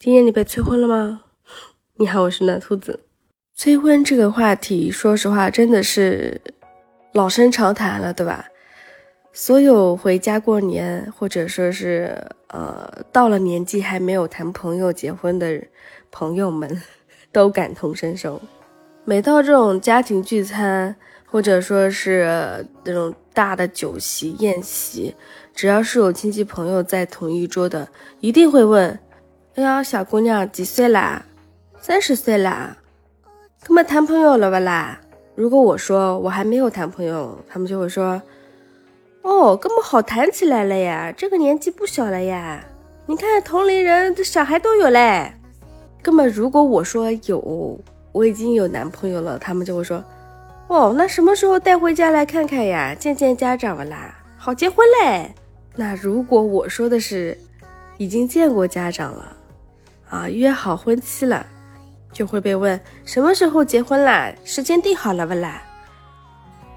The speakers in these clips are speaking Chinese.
今年你被催婚了吗？你好，我是暖兔子。催婚这个话题，说实话真的是老生常谈了，对吧？所有回家过年，或者说是呃到了年纪还没有谈朋友结婚的朋友们，都感同身受。每到这种家庭聚餐，或者说是那种大的酒席宴席，只要是有亲戚朋友在同一桌的，一定会问：“哎呀，小姑娘几岁啦？三十岁啦？哥们谈朋友了不啦？”如果我说我还没有谈朋友，他们就会说：“哦，哥们好谈起来了呀，这个年纪不小了呀。你看同龄人的小孩都有嘞。”哥们，如果我说有。我已经有男朋友了，他们就会说：“哦，那什么时候带回家来看看呀？见见家长了啦，好结婚嘞。”那如果我说的是已经见过家长了，啊，约好婚期了，就会被问什么时候结婚啦？时间定好了不啦？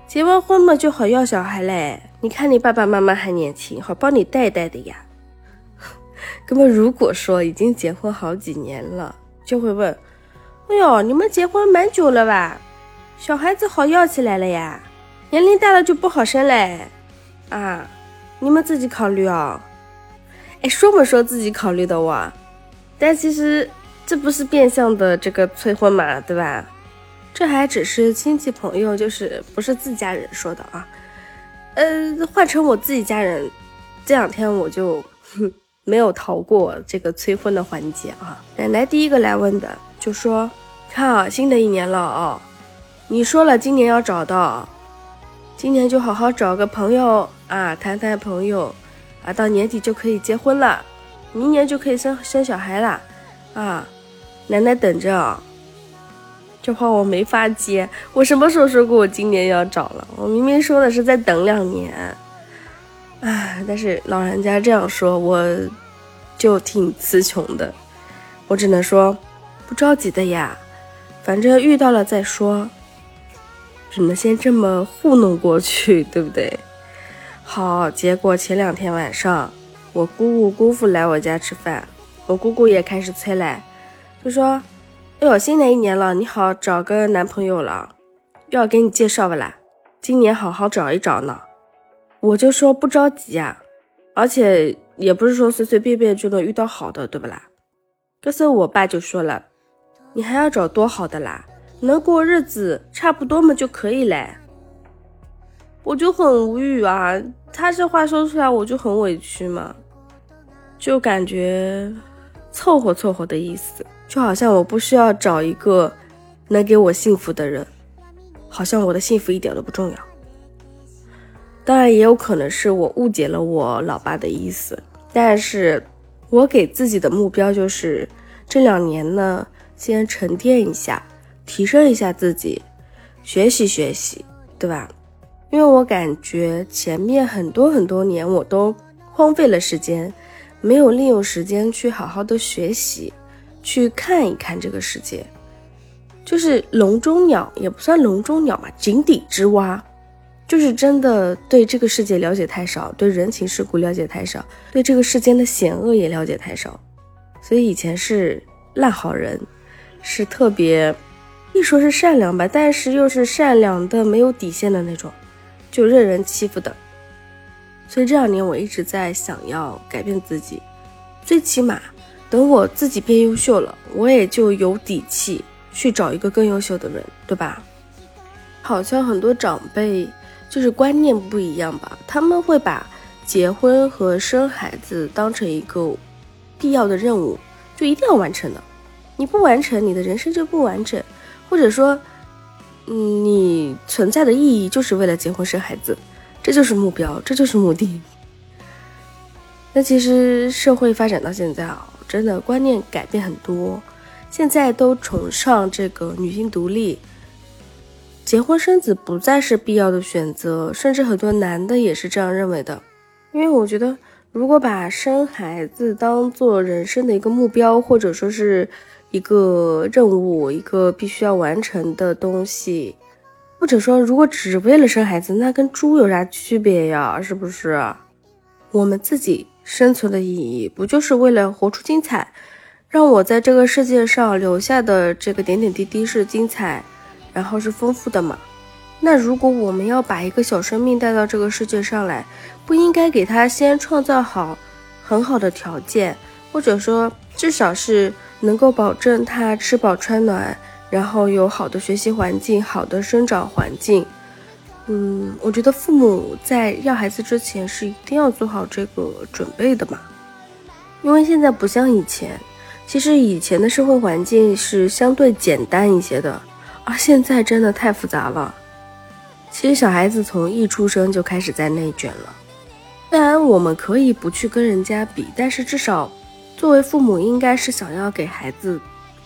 结完婚嘛就好要小孩嘞。你看你爸爸妈妈还年轻，好帮你带带的呀。那么如果说已经结婚好几年了，就会问。哎呦，你们结婚蛮久了吧？小孩子好要起来了呀，年龄大了就不好生嘞。啊，你们自己考虑哦。哎，说不说自己考虑的哇？但其实这不是变相的这个催婚嘛，对吧？这还只是亲戚朋友，就是不是自家人说的啊。呃，换成我自己家人，这两天我就没有逃过这个催婚的环节啊。奶奶第一个来问的，就说。看啊，新的一年了哦！你说了今年要找到，今年就好好找个朋友啊，谈谈朋友啊，到年底就可以结婚了，明年就可以生生小孩了啊！奶奶等着啊！这话我没法接，我什么时候说过我今年要找了？我明明说的是再等两年，唉，但是老人家这样说，我就挺词穷的，我只能说不着急的呀。反正遇到了再说，只能先这么糊弄过去，对不对？好，结果前两天晚上，我姑姑姑父来我家吃饭，我姑姑也开始催来，就说：“哎呦，新的一年了，你好找个男朋友了，要给你介绍不啦？今年好好找一找呢。”我就说不着急呀，而且也不是说随随便便就能遇到好的，对不啦？可是我爸就说了。你还要找多好的啦？能过日子差不多嘛就可以嘞。我就很无语啊，他这话说出来我就很委屈嘛，就感觉凑合凑合的意思，就好像我不需要找一个能给我幸福的人，好像我的幸福一点都不重要。当然也有可能是我误解了我老爸的意思，但是我给自己的目标就是这两年呢。先沉淀一下，提升一下自己，学习学习，对吧？因为我感觉前面很多很多年我都荒废了时间，没有利用时间去好好的学习，去看一看这个世界，就是笼中鸟也不算笼中鸟吧，井底之蛙，就是真的对这个世界了解太少，对人情世故了解太少，对这个世间的险恶也了解太少，所以以前是烂好人。是特别，一说是善良吧，但是又是善良的没有底线的那种，就任人欺负的。所以这两年我一直在想要改变自己，最起码等我自己变优秀了，我也就有底气去找一个更优秀的人，对吧？好像很多长辈就是观念不一样吧，他们会把结婚和生孩子当成一个必要的任务，就一定要完成的。你不完成，你的人生就不完整，或者说，嗯你存在的意义就是为了结婚生孩子，这就是目标，这就是目的。那其实社会发展到现在啊，真的观念改变很多，现在都崇尚这个女性独立，结婚生子不再是必要的选择，甚至很多男的也是这样认为的。因为我觉得，如果把生孩子当做人生的一个目标，或者说是。一个任务，一个必须要完成的东西，或者说，如果只为了生孩子，那跟猪有啥区别呀？是不是？我们自己生存的意义，不就是为了活出精彩，让我在这个世界上留下的这个点点滴滴是精彩，然后是丰富的嘛。那如果我们要把一个小生命带到这个世界上来，不应该给他先创造好很好的条件，或者说至少是能够保证他吃饱穿暖，然后有好的学习环境、好的生长环境。嗯，我觉得父母在要孩子之前是一定要做好这个准备的嘛，因为现在不像以前。其实以前的社会环境是相对简单一些的，而现在真的太复杂了。其实小孩子从一出生就开始在内卷了。虽然我们可以不去跟人家比，但是至少作为父母，应该是想要给孩子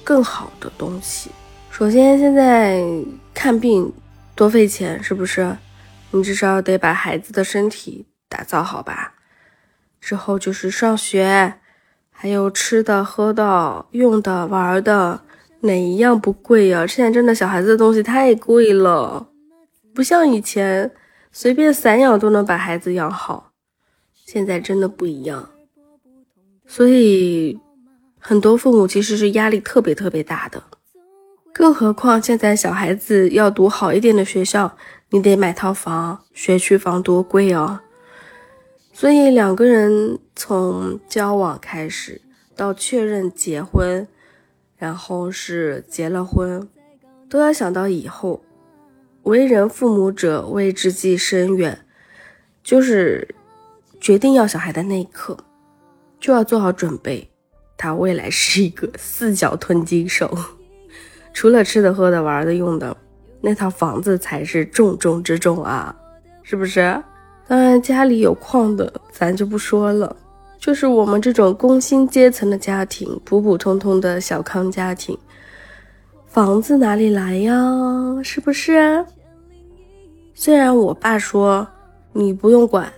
更好的东西。首先，现在看病多费钱，是不是？你至少得把孩子的身体打造好吧。之后就是上学。还有吃的、喝的、用的、玩的，哪一样不贵呀？现在真的小孩子的东西太贵了，不像以前随便散养都能把孩子养好，现在真的不一样。所以很多父母其实是压力特别特别大的，更何况现在小孩子要读好一点的学校，你得买套房，学区房多贵哦。所以两个人从交往开始到确认结婚，然后是结了婚，都要想到以后。为人父母者为之计深远，就是决定要小孩的那一刻，就要做好准备。他未来是一个四脚吞金兽，除了吃的、喝的、玩的、用的，那套房子才是重中之重啊，是不是？当然，家里有矿的咱就不说了，就是我们这种工薪阶层的家庭，普普通通的小康家庭，房子哪里来呀？是不是？虽然我爸说你不用管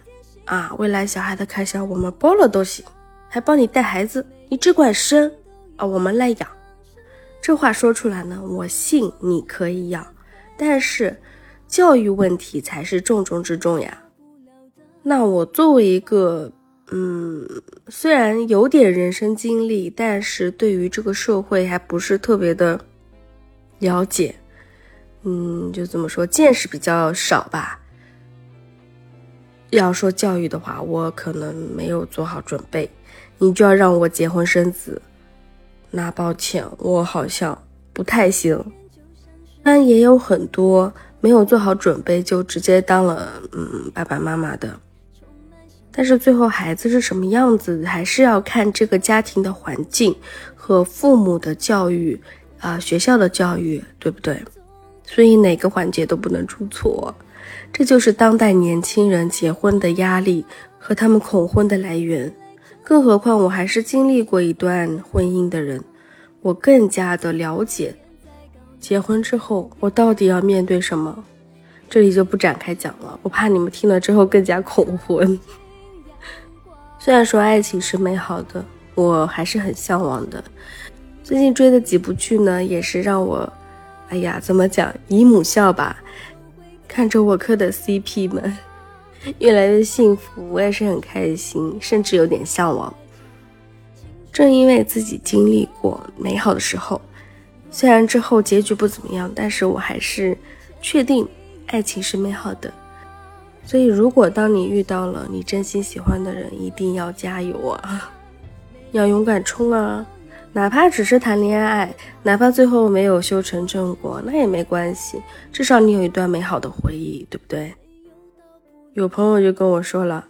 啊，未来小孩的开销我们包了都行，还帮你带孩子，你只管生啊，我们来养。这话说出来呢，我信你可以养，但是教育问题才是重中之重呀。那我作为一个，嗯，虽然有点人生经历，但是对于这个社会还不是特别的了解，嗯，就怎么说，见识比较少吧。要说教育的话，我可能没有做好准备，你就要让我结婚生子，那抱歉，我好像不太行。但也有很多没有做好准备就直接当了嗯爸爸妈妈的。但是最后孩子是什么样子，还是要看这个家庭的环境和父母的教育啊，学校的教育，对不对？所以哪个环节都不能出错，这就是当代年轻人结婚的压力和他们恐婚的来源。更何况我还是经历过一段婚姻的人，我更加的了解结婚之后我到底要面对什么。这里就不展开讲了，我怕你们听了之后更加恐婚。虽然说爱情是美好的，我还是很向往的。最近追的几部剧呢，也是让我，哎呀，怎么讲，姨母笑吧。看着我磕的 CP 们越来越幸福，我也是很开心，甚至有点向往。正因为自己经历过美好的时候，虽然之后结局不怎么样，但是我还是确定爱情是美好的。所以，如果当你遇到了你真心喜欢的人，一定要加油啊！要勇敢冲啊！哪怕只是谈恋爱，哪怕最后没有修成正果，那也没关系，至少你有一段美好的回忆，对不对？有朋友就跟我说了，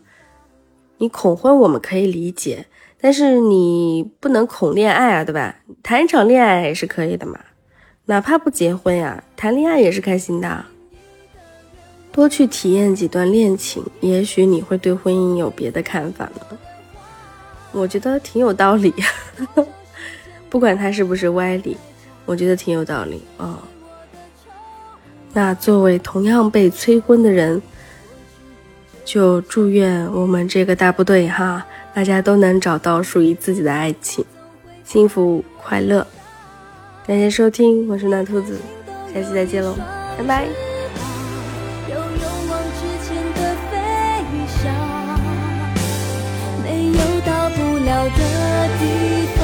你恐婚我们可以理解，但是你不能恐恋爱啊，对吧？谈一场恋爱也是可以的嘛，哪怕不结婚呀，谈恋爱也是开心的。多去体验几段恋情，也许你会对婚姻有别的看法呢。我觉得挺有道理，不管他是不是歪理，我觉得挺有道理啊。那作为同样被催婚的人，就祝愿我们这个大部队哈，大家都能找到属于自己的爱情，幸福快乐。感谢收听，我是暖兔子，下期再见喽，拜拜。的地方。